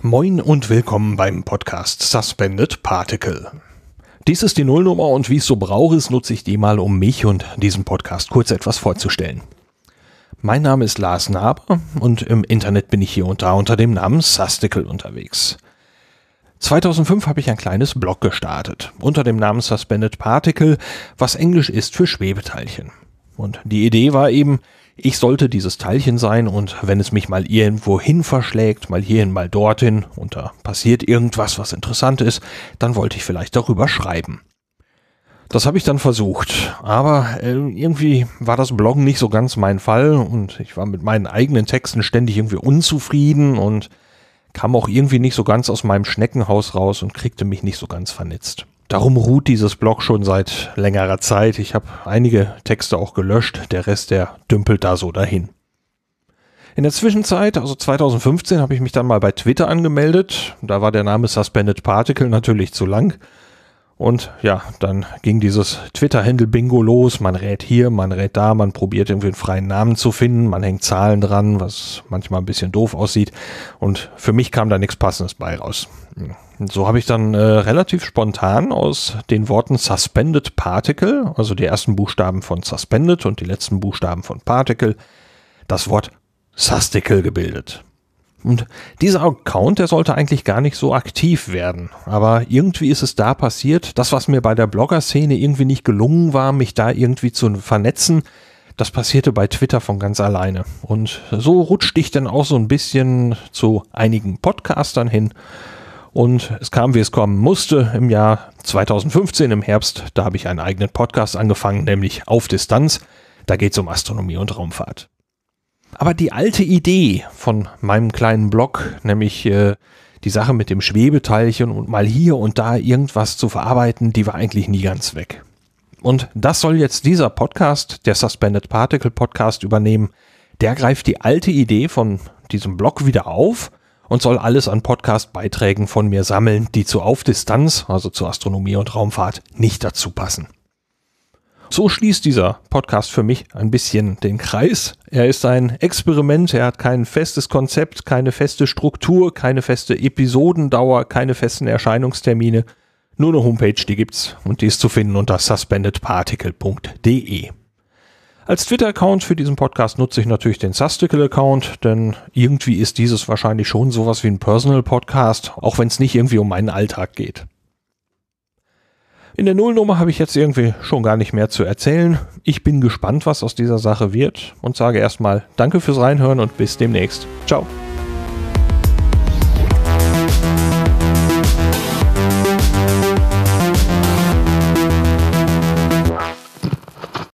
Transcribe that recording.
Moin und willkommen beim Podcast Suspended Particle. Dies ist die Nullnummer und wie es so braucht ist, nutze ich die mal, um mich und diesen Podcast kurz etwas vorzustellen. Mein Name ist Lars Naber und im Internet bin ich hier und da unter dem Namen Susticle unterwegs. 2005 habe ich ein kleines Blog gestartet unter dem Namen Suspended Particle, was Englisch ist für Schwebeteilchen. Und die Idee war eben, ich sollte dieses Teilchen sein und wenn es mich mal irgendwo hin verschlägt, mal hierhin, mal dorthin und da passiert irgendwas, was interessant ist, dann wollte ich vielleicht darüber schreiben. Das habe ich dann versucht, aber äh, irgendwie war das Bloggen nicht so ganz mein Fall und ich war mit meinen eigenen Texten ständig irgendwie unzufrieden und kam auch irgendwie nicht so ganz aus meinem Schneckenhaus raus und kriegte mich nicht so ganz vernetzt. Darum ruht dieses Blog schon seit längerer Zeit. Ich habe einige Texte auch gelöscht, der Rest, der dümpelt da so dahin. In der Zwischenzeit, also 2015, habe ich mich dann mal bei Twitter angemeldet. Da war der Name Suspended Particle natürlich zu lang. Und ja, dann ging dieses Twitter-Handle-Bingo los. Man rät hier, man rät da, man probiert irgendwie einen freien Namen zu finden, man hängt Zahlen dran, was manchmal ein bisschen doof aussieht. Und für mich kam da nichts Passendes bei raus. So habe ich dann äh, relativ spontan aus den Worten Suspended Particle, also die ersten Buchstaben von Suspended und die letzten Buchstaben von Particle, das Wort Susticle gebildet. Und dieser Account, der sollte eigentlich gar nicht so aktiv werden. Aber irgendwie ist es da passiert. Das, was mir bei der Blogger-Szene irgendwie nicht gelungen war, mich da irgendwie zu vernetzen, das passierte bei Twitter von ganz alleine. Und so rutschte ich dann auch so ein bisschen zu einigen Podcastern hin. Und es kam, wie es kommen musste. Im Jahr 2015, im Herbst, da habe ich einen eigenen Podcast angefangen, nämlich Auf Distanz. Da geht es um Astronomie und Raumfahrt. Aber die alte Idee von meinem kleinen Blog, nämlich äh, die Sache mit dem Schwebeteilchen und mal hier und da irgendwas zu verarbeiten, die war eigentlich nie ganz weg. Und das soll jetzt dieser Podcast, der Suspended Particle Podcast übernehmen. Der greift die alte Idee von diesem Blog wieder auf und soll alles an Podcast-Beiträgen von mir sammeln, die zu Aufdistanz, also zu Astronomie und Raumfahrt, nicht dazu passen. So schließt dieser Podcast für mich ein bisschen den Kreis. Er ist ein Experiment, er hat kein festes Konzept, keine feste Struktur, keine feste Episodendauer, keine festen Erscheinungstermine. Nur eine Homepage, die gibt's und die ist zu finden unter suspendedparticle.de. Als Twitter-Account für diesen Podcast nutze ich natürlich den Susticle-Account, denn irgendwie ist dieses wahrscheinlich schon sowas wie ein Personal-Podcast, auch wenn es nicht irgendwie um meinen Alltag geht. In der Nullnummer habe ich jetzt irgendwie schon gar nicht mehr zu erzählen. Ich bin gespannt, was aus dieser Sache wird und sage erstmal Danke fürs Reinhören und bis demnächst. Ciao.